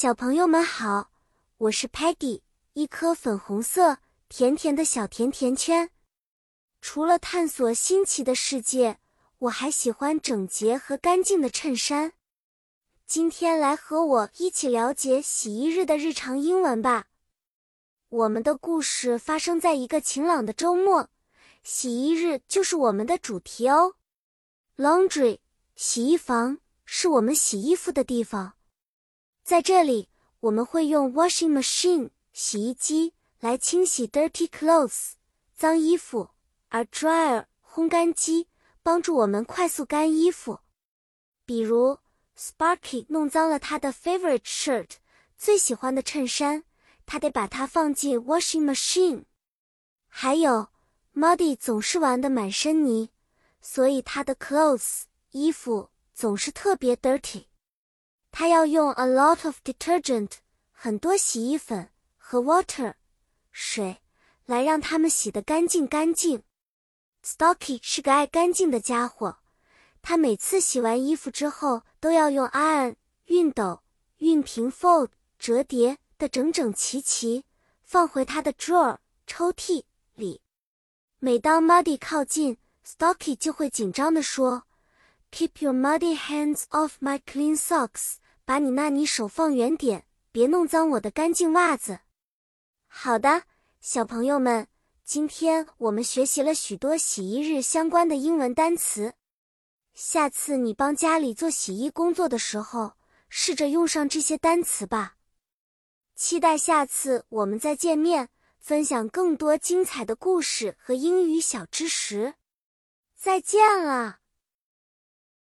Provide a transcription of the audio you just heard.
小朋友们好，我是 Patty，一颗粉红色甜甜的小甜甜圈。除了探索新奇的世界，我还喜欢整洁和干净的衬衫。今天来和我一起了解洗衣日的日常英文吧。我们的故事发生在一个晴朗的周末，洗衣日就是我们的主题哦。Laundry，洗衣房是我们洗衣服的地方。在这里，我们会用 washing machine 洗衣机来清洗 dirty clothes 脏衣服，而 dryer 烘干机帮助我们快速干衣服。比如，Sparky 弄脏了他的 favorite shirt 最喜欢的衬衫，他得把它放进 washing machine。还有，Muddy 总是玩的满身泥，所以他的 clothes 衣服总是特别 dirty。他要用 a lot of detergent 很多洗衣粉和 water 水来让它们洗得干净干净。Stocky 是个爱干净的家伙，他每次洗完衣服之后都要用 iron 熨斗熨平 fold 折叠的整整齐齐，放回他的 drawer 抽屉里。每当 Muddy 靠近，Stocky 就会紧张地说。Keep your muddy hands off my clean socks。把你那泥手放远点，别弄脏我的干净袜子。好的，小朋友们，今天我们学习了许多洗衣日相关的英文单词。下次你帮家里做洗衣工作的时候，试着用上这些单词吧。期待下次我们再见面，分享更多精彩的故事和英语小知识。再见了。